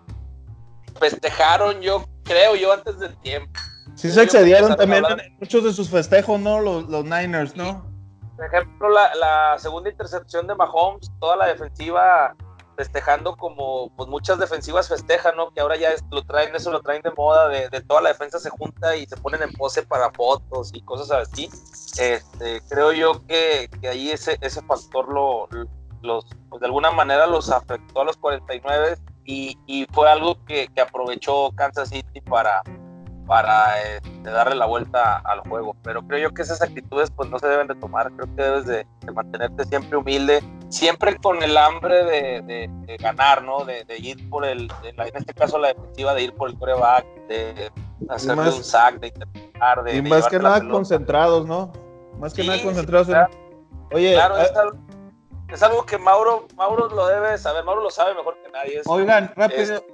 [SPEAKER 3] festejaron yo, creo yo, antes del tiempo.
[SPEAKER 1] Sí se excedieron también en muchos de sus festejos, ¿no? Los, los Niners, ¿no?
[SPEAKER 3] Por ejemplo, la, la segunda intercepción de Mahomes, toda la defensiva festejando como pues muchas defensivas festejan, ¿no? Que ahora ya lo traen, eso lo traen de moda, de, toda la defensa se junta y se ponen en pose para fotos y cosas así. Este, creo yo que, que ahí ese, ese factor lo, los, pues de alguna manera los afectó a los 49 y, y fue algo que, que aprovechó Kansas City para, para este, darle la vuelta al juego. Pero creo yo que esas actitudes pues no se deben de tomar. Creo que debes de, mantenerte siempre humilde, siempre con el hambre de, ganar, ¿no? De, ir por el, en este caso la defensiva, de ir por el coreback, de hacerle un sack, de intentar, de...
[SPEAKER 1] Y más que nada concentrados, ¿no? Más que nada concentrados.
[SPEAKER 3] Oye, claro, ah, es, algo, que Mauro, Mauro lo debe saber, Mauro lo sabe mejor que nadie.
[SPEAKER 1] Oigan, rápido,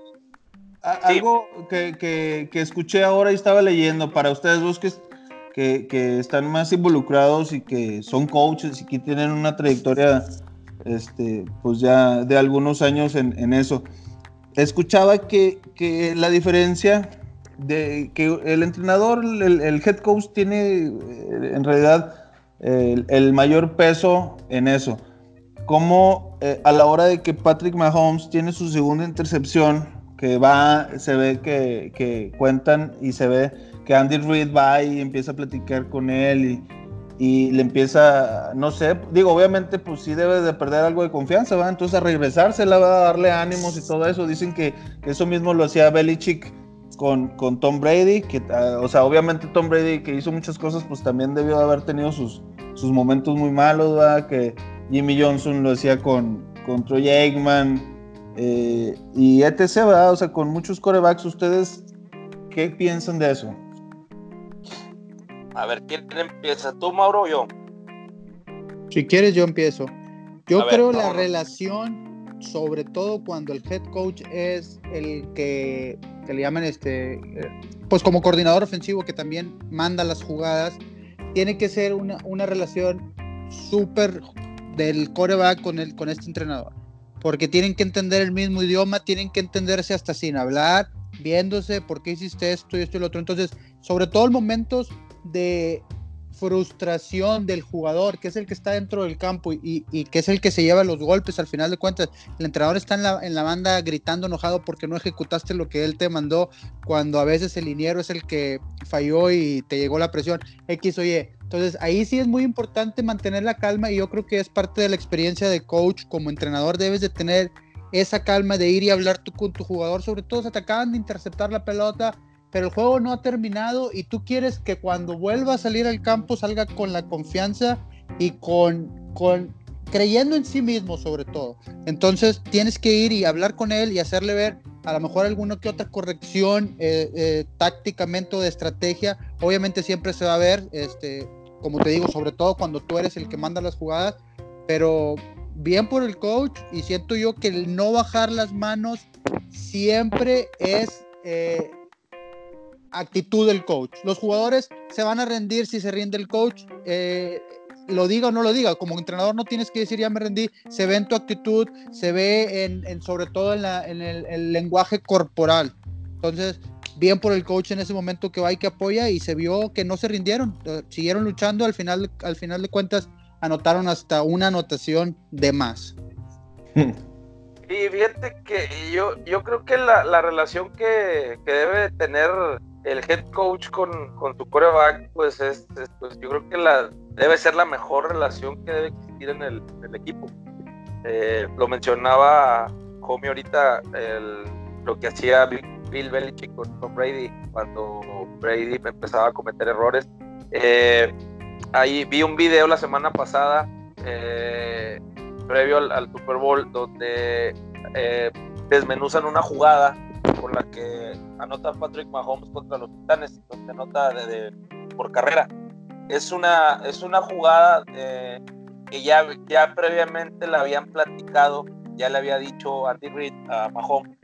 [SPEAKER 1] algo que, escuché ahora y estaba leyendo para ustedes dos que, que, están más involucrados y que son coaches y que tienen una trayectoria este, pues ya de algunos años en, eso. Escuchaba que, la diferencia de que el entrenador, el, head coach tiene eh, en realidad el, mayor peso en eso. Como eh, a la hora de que Patrick Mahomes tiene su segunda intercepción, que va, se ve que, cuentan y se ve que Andy Reid va y empieza a platicar con él y, le empieza, no sé, digo, obviamente pues sí debe de perder algo de confianza, ¿va? Entonces a regresarse, va a darle ánimos y todo eso. Dicen que, eso mismo lo hacía Belichick con, con Tom Brady, que, ah, o sea, obviamente Tom Brady que hizo muchas cosas, pues también debió haber tenido sus, sus momentos muy malos, ¿verdad? Que Jimmy Johnson lo decía con, con Troy Aikman eh, y etc., ¿verdad? O sea, con muchos corebacks, ¿ustedes qué piensan de eso?
[SPEAKER 3] A ver, ¿quién empieza? ¿Tú, Mauro, o yo?
[SPEAKER 2] Si quieres, yo empiezo. Yo creo la relación, sobre todo cuando el head coach es el que, que le llaman este, pues como coordinador ofensivo que también manda las jugadas, tiene que ser una, una relación súper del coreback con, el, con este entrenador. Porque tienen que entender el mismo idioma, tienen que entenderse hasta sin hablar, viéndose por qué hiciste esto y esto y lo otro. Entonces, sobre todo en momentos de frustración del jugador, que es el que está dentro del campo y, que es el que se lleva los golpes al final de cuentas. El entrenador está en la, en la, banda gritando enojado porque no ejecutaste lo que él te mandó, cuando a veces el liniero es el que falló y te llegó la presión X o Y. Entonces ahí sí es muy importante mantener la calma y yo creo que es parte de la experiencia de coach como entrenador, debes de tener esa calma de ir y hablar tú con tu jugador, sobre todo si te acaban de interceptar la pelota, pero el juego no ha terminado y tú quieres que cuando vuelva a salir al campo salga con la confianza y con, con creyendo en sí mismo sobre todo. Entonces tienes que ir y hablar con él y hacerle ver a lo mejor alguna que otra corrección eh, eh, tácticamente o de estrategia. Obviamente siempre se va a ver, este, como te digo, sobre todo cuando tú eres el que manda las jugadas, pero bien por el coach y siento yo que el no bajar las manos siempre es eh, actitud del coach. Los jugadores se van a rendir si se rinde el coach, eh, lo diga o no lo diga. Como entrenador no tienes que decir ya me rendí, se ve en tu actitud, se ve en, sobre todo en, el, lenguaje corporal. Entonces, bien por el coach en ese momento que va y que apoya y se vio que no se rindieron, eh, siguieron luchando, al final, al final de cuentas anotaron hasta una anotación de más. [LAUGHS]
[SPEAKER 3] Y fíjate que yo, yo creo que la, la relación que, que, debe tener el head coach con, con tu coreback, pues es, pues yo creo que la, debe ser la mejor relación que debe existir en el, equipo. Eh, lo mencionaba Homie ahorita, el, lo que hacía Bill Belichick con, con, Brady cuando Brady empezaba a cometer errores. Eh, ahí vi un video la semana pasada, eh, previo al, al, Super Bowl, donde desmenuzan una jugada por la que anota Patrick Mahomes contra los Titanes, donde anota de, por carrera. Es una, es una jugada eh, que ya, ya previamente la habían platicado, ya le había dicho Andy Reid a Mahomes,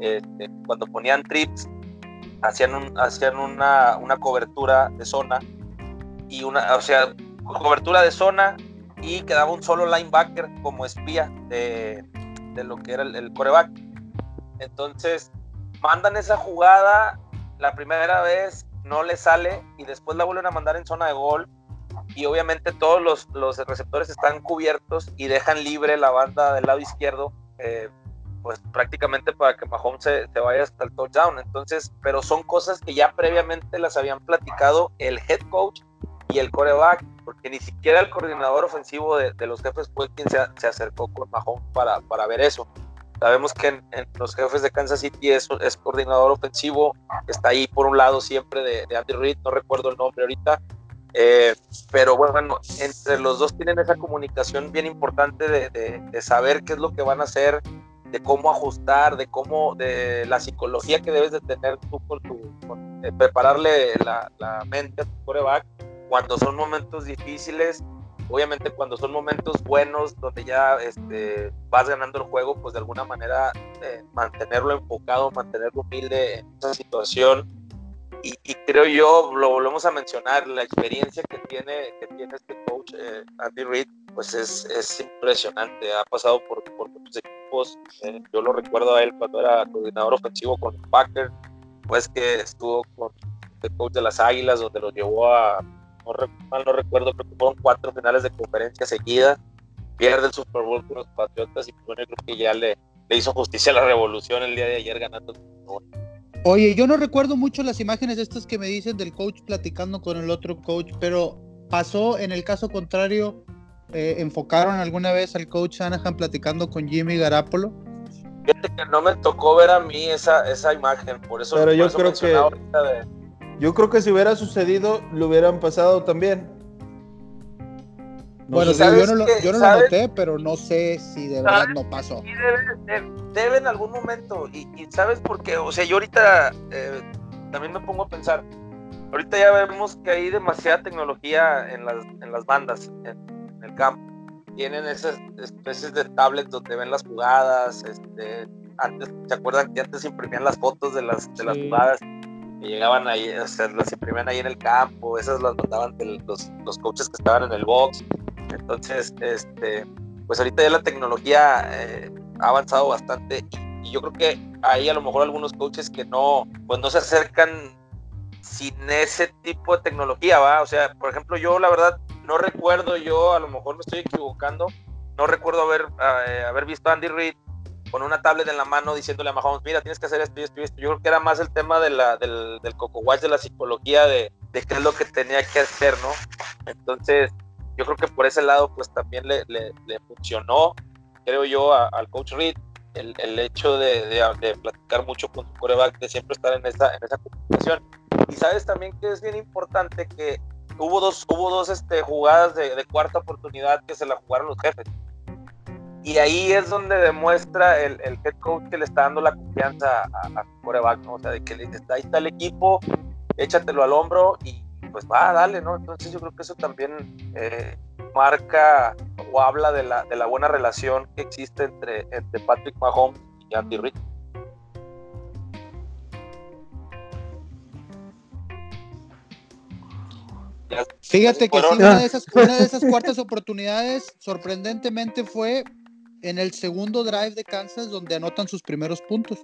[SPEAKER 3] este, cuando ponían trips, hacían, hacían una, una cobertura de zona, y una, o sea, cobertura de zona y quedaba un solo linebacker como espía de, de lo que era el, el coreback. Entonces, mandan esa jugada la primera vez, no le sale y después la vuelven a mandar en zona de gol y obviamente todos los, los receptores están cubiertos y dejan libre la banda del lado izquierdo, eh, pues prácticamente para que Mahomes se, vaya hasta el touchdown. Entonces, pero son cosas que ya previamente las habían platicado el head coach y el coreback, porque ni siquiera el coordinador ofensivo de, los jefes fue quien se, se, acercó con Mahomes para, para ver eso. Sabemos que en, los jefes de Kansas City es, es, coordinador ofensivo, está ahí por un lado siempre de, Andy Reid, no recuerdo el nombre ahorita, eh, pero bueno, entre los dos tienen esa comunicación bien importante de, de, saber qué es lo que van a hacer, de cómo ajustar, de cómo, de la psicología que debes de tener tú con tu, eh, prepararle la, la mente a tu coreback cuando son momentos difíciles obviamente cuando son momentos buenos donde ya este, vas ganando el juego, pues de alguna manera eh, mantenerlo enfocado, mantenerlo humilde en esa situación. Y, creo yo, lo volvemos a mencionar, la experiencia que tiene, que tiene este coach eh, Andy Reid, pues es, es, impresionante. Ha pasado por, por muchos equipos. Eh, yo lo recuerdo a él cuando era coordinador ofensivo con los Packers, pues que estuvo con el coach de las Águilas, donde lo llevó a no, mal no recuerdo, creo que fueron cuatro finales de conferencia seguidas, pierde el Super Bowl con los Patriotas y bueno, creo que ya le, le hizo justicia a la revolución el día de ayer ganando.
[SPEAKER 2] Oye, yo no recuerdo mucho las imágenes estas que me dicen del coach platicando con el otro coach, pero pasó en el caso contrario, eh, enfocaron alguna vez al coach Shanahan platicando con Jimmy Garapolo.
[SPEAKER 3] Fíjate que no me tocó ver a mí esa, esa imagen, por eso.
[SPEAKER 1] Pero
[SPEAKER 3] por
[SPEAKER 1] yo
[SPEAKER 3] eso
[SPEAKER 1] creo que-
[SPEAKER 3] mencionaba ahorita de-
[SPEAKER 1] Yo creo que si hubiera sucedido, lo hubieran pasado también. No
[SPEAKER 2] Bueno,
[SPEAKER 1] sé.
[SPEAKER 2] yo
[SPEAKER 3] ¿sabes
[SPEAKER 2] no, lo,
[SPEAKER 3] qué?
[SPEAKER 2] yo no lo
[SPEAKER 3] ¿Sabes?
[SPEAKER 2] noté, pero no sé si de verdad no pasó.
[SPEAKER 3] Sí, debe, de- debe en algún momento. Y, y ¿sabes por qué? O sea, yo ahorita eh, también me pongo a pensar. Ahorita ya vemos que hay demasiada tecnología en las, en las bandas, en, en el campo. Tienen esas especies de tablets donde ven las jugadas. Este, antes, ¿se acuerdan que antes imprimían las fotos de las, de las
[SPEAKER 2] Sí.
[SPEAKER 3] jugadas? Que llegaban ahí, o sea, las imprimían ahí en el campo. Esas las mandaban de los, los coaches que estaban en el box. Entonces, este, pues ahorita ya la tecnología eh, ha avanzado bastante y, y yo creo que hay a lo mejor algunos coaches que no, pues no se acercan sin ese tipo de tecnología, ¿va? O sea, por ejemplo, yo la verdad no recuerdo, yo a lo mejor me estoy equivocando, no recuerdo haber, eh, haber visto a Andy Reid con una tablet en la mano diciéndole a Mahomes, mira, tienes que hacer esto y esto y esto. Yo creo que era más el tema de del, del coco watch, de la psicología, de, de qué es lo que tenía que hacer, ¿no? Entonces, yo creo que por ese lado, pues también le, le, funcionó, creo yo, a- al coach Reed, el, el hecho de, de, de platicar mucho con su coreback, de siempre estar en esa, en esa comunicación. Y sabes también que es bien importante que hubo dos, hubo dos este, jugadas de, cuarta oportunidad que se la jugaron los jefes. Y ahí es donde demuestra el, el head coach que le está dando la confianza a, a coreback, ¿no? O sea, de que ahí está el equipo, échatelo al hombro y pues va, dale, ¿no? Entonces yo creo que eso también eh, marca o habla de la, de la buena relación que existe entre, entre Patrick Mahomes y Andy Reid.
[SPEAKER 2] Fíjate que sí,
[SPEAKER 3] Fueron-
[SPEAKER 2] una de, esas, una de esas cuartas oportunidades, sorprendentemente, fue en el segundo drive de Kansas donde anotan sus primeros puntos.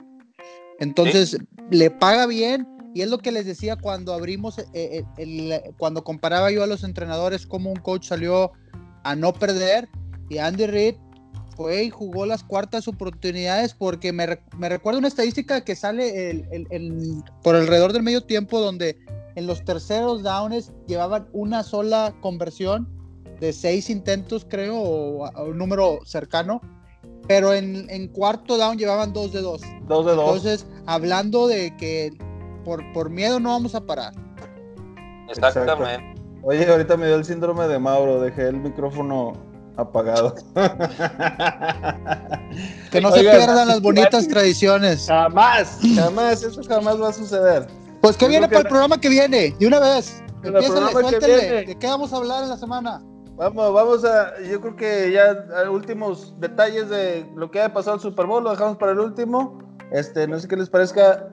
[SPEAKER 2] Entonces, le paga bien y es lo que les decía cuando abrimos, eh, eh, el- cuando comparaba yo a los entrenadores, cómo un coach salió a no perder y Andy Reid fue y jugó las cuartas oportunidades porque me, me recuerda una estadística que sale el- el- el- por alrededor del medio tiempo donde en los terceros downs llevaban una sola conversión de seis intentos, creo, o, a- un número cercano. Pero en, en cuarto down llevaban dos de dos.
[SPEAKER 1] Dos de dos.
[SPEAKER 2] Entonces, hablando de que por, por miedo no vamos a parar.
[SPEAKER 3] Exactamente.
[SPEAKER 1] Oye, ahorita me dio el síndrome de Mauro, dejé el micrófono apagado.
[SPEAKER 2] Que no se
[SPEAKER 1] Oigan,
[SPEAKER 2] pierdan las bonitas tradiciones.
[SPEAKER 1] Jamás, jamás, eso jamás va a suceder.
[SPEAKER 2] Pues que
[SPEAKER 1] Yo
[SPEAKER 2] viene para el programa que viene, de una vez. Empiézale,
[SPEAKER 1] que.
[SPEAKER 2] ¿De qué vamos a hablar en la semana?
[SPEAKER 1] Vamos, vamos a, yo creo que ya a últimos detalles de lo que ha pasado el Super Bowl, lo dejamos para el último. Este, no sé qué les parezca.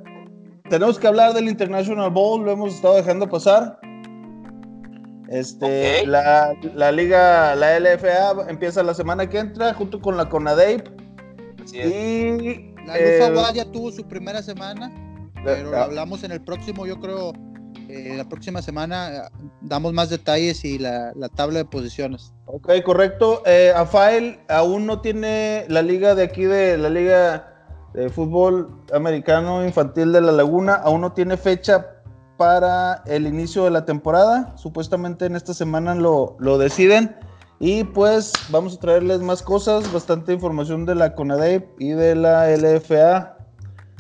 [SPEAKER 1] Tenemos que hablar del International Bowl, lo hemos estado dejando pasar. Este,
[SPEAKER 3] Ok.
[SPEAKER 1] la, la liga, la LFA empieza la semana que entra junto con la CONADEIP
[SPEAKER 3] Así es.
[SPEAKER 1] y
[SPEAKER 2] La
[SPEAKER 1] eh,
[SPEAKER 2] Lufa Wild ya tuvo su primera semana, pero lo
[SPEAKER 1] ah,
[SPEAKER 2] hablamos en el próximo, yo creo, eh, la próxima semana eh, damos más detalles y la, la tabla de posiciones.
[SPEAKER 1] Ok, correcto. Eh, Afael aún no tiene la liga de aquí de la liga de fútbol americano infantil de la Laguna, aún no tiene fecha para el inicio de la temporada. Supuestamente en esta semana lo, lo deciden. Y pues vamos a traerles más cosas, bastante información de la CONADEP y de la LFA.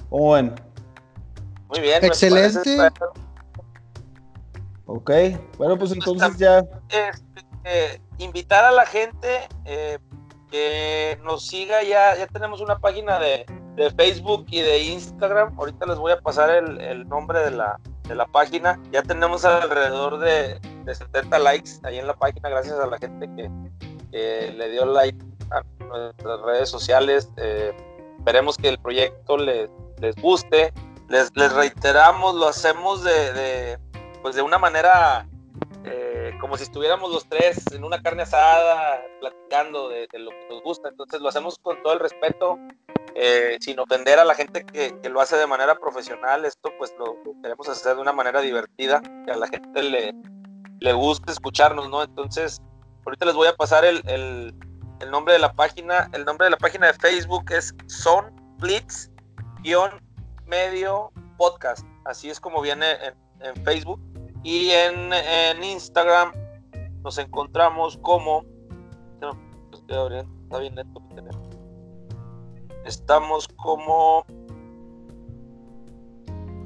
[SPEAKER 1] O bueno,
[SPEAKER 3] Muy bien. me
[SPEAKER 2] Excelente.
[SPEAKER 3] parece-
[SPEAKER 1] ok. Bueno, pues entonces ya.
[SPEAKER 3] este, eh, invitar a la gente eh, que nos siga ya, ya tenemos una página de, de Facebook y de Instagram. Ahorita les voy a pasar el, el nombre de la, de la página. Ya tenemos alrededor de, de 70 likes ahí en la página, gracias a la gente que, que le dio like a nuestras redes sociales. Eh, esperemos que el proyecto les, les guste. Les, reiteramos, lo hacemos de, pues de una manera eh, como si estuviéramos los tres en una carne asada, platicando de, lo que nos gusta. Entonces lo hacemos con todo el respeto, eh, sin ofender a la gente que, lo hace de manera profesional. Esto pues lo, queremos hacer de una manera divertida, que a la gente le, le guste escucharnos, ¿no? Entonces, ahorita les voy a pasar el, el, el nombre de la página. El nombre de la página de Facebook es Son Blitz medio podcast. Así es como viene en, Facebook. Y en, Instagram nos encontramos como. Está bien lento mi teléfono. estamos como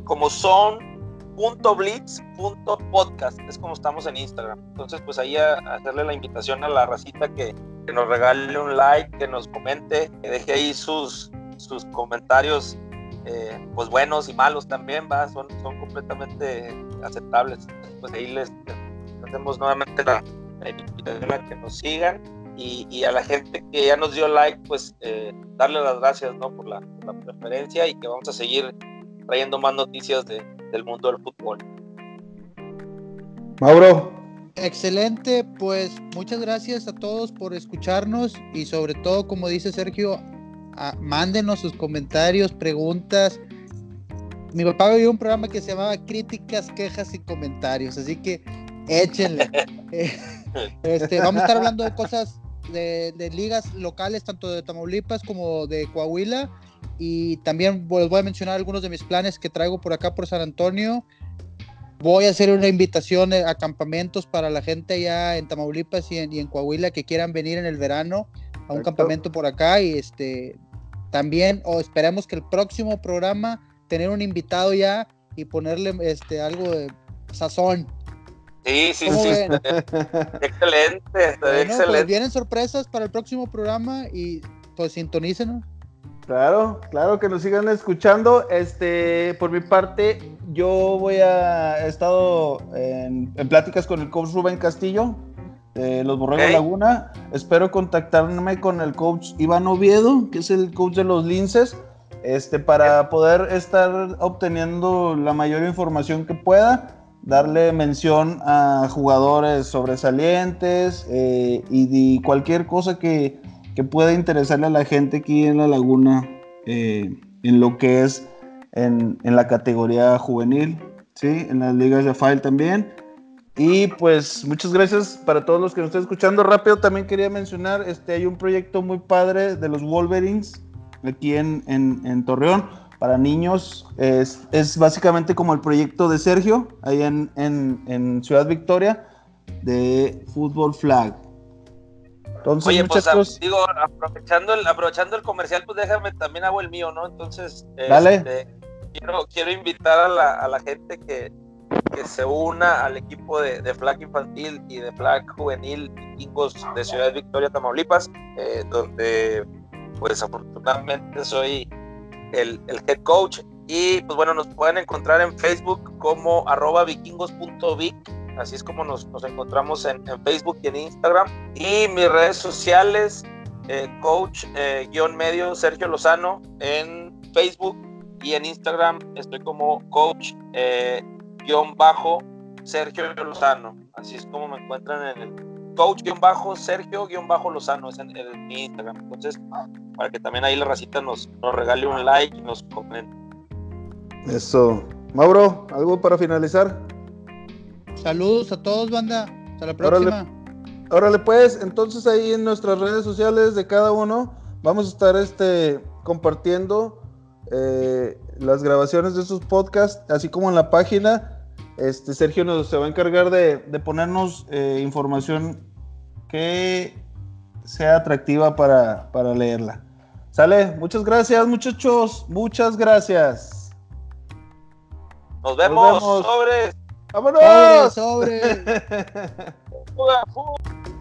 [SPEAKER 3] como son.blitz.podcast, es como estamos en Instagram. Entonces, pues ahí a, hacerle la invitación a la racita que, nos regale un like, que nos comente, que deje ahí sus, sus comentarios, eh, pues buenos y malos también, va, son, son completamente aceptables. Pues ahí les, hacemos nuevamente la, invitación a que nos sigan y, a la gente que ya nos dio like, pues eh, darle las gracias ¿no? por, la, por la preferencia y que vamos a seguir trayendo más noticias de, del mundo del fútbol.
[SPEAKER 1] Mauro.
[SPEAKER 2] Excelente, pues muchas gracias a todos por escucharnos y sobre todo, como dice Sergio, mándenos sus comentarios, preguntas. Mi papá veía un programa que se llamaba Críticas, Quejas y Comentarios, así que échenle. [LAUGHS] este, vamos a estar hablando de cosas de, de, ligas locales, tanto de Tamaulipas como de Coahuila. Y también les voy a mencionar algunos de mis planes que traigo por acá por San Antonio. Voy a hacer una invitación a campamentos para la gente allá en Tamaulipas y en, Coahuila que quieran venir en el verano a un campamento por acá. Y este también, o esperemos que el próximo programa tener un invitado ya y ponerle este algo de sazón.
[SPEAKER 3] Sí, sí, sí. excelente, pues excelente.
[SPEAKER 2] vienen sorpresas para el próximo programa y pues sintonícenos.
[SPEAKER 1] Claro, claro que nos sigan escuchando. Este, por mi parte, yo voy a he estado en, pláticas con el coach Rubén Castillo de los Borregos Laguna. Espero contactarme con el coach Iván Oviedo, que es el coach de los Linces, este, para poder estar obteniendo la mayor información que pueda, darle mención a jugadores sobresalientes eh, y cualquier cosa que que pueda interesarle a la gente aquí en la laguna eh, en lo que es en, la categoría juvenil, ¿sí? en las ligas de FILE también. Y pues muchas gracias para todos los que nos están escuchando. Rápido también quería mencionar, este, hay un proyecto muy padre de los Wolverines aquí en, en, Torreón para niños. Es, es, básicamente como el proyecto de Sergio, ahí en, en Ciudad Victoria, de Fútbol Flag.
[SPEAKER 3] Oye, pues digo, aprovechando el, aprovechando el comercial, pues déjame también hago el mío, ¿no? Entonces, este, quiero, quiero invitar a la, a la gente que, que se una al equipo de, de, flag infantil y de flag juvenil vikingos de Ciudad Victoria, Tamaulipas, eh, donde pues afortunadamente soy el, el, head coach y pues bueno, nos pueden encontrar en Facebook como arroba vikingos.vic Así es como nos, encontramos en, Facebook y en Instagram. Y mis redes sociales, eh, coach eh, guion medio Sergio Lozano en Facebook y en Instagram estoy como coach guion bajo Sergio Lozano. Así es como me encuentran en el coach guion bajo Sergio guion bajo Lozano, es en, mi Instagram. Entonces, para que también ahí la racita nos, nos regale un like y nos comente.
[SPEAKER 1] Eso. Mauro, ¿algo para finalizar?
[SPEAKER 2] Saludos a todos, banda. Hasta la próxima.
[SPEAKER 1] Órale, pues, entonces ahí en nuestras redes sociales de cada uno vamos a estar este, compartiendo eh, las grabaciones de esos podcasts, así como en la página. Este, Sergio nos se va a encargar de, ponernos eh, información que sea atractiva para, leerla. Sale, muchas gracias muchachos, muchas gracias.
[SPEAKER 3] Nos vemos, Nos vemos. sobre.
[SPEAKER 1] ¡Vámonos!
[SPEAKER 2] ¡Sobre, sobre! [LAUGHS]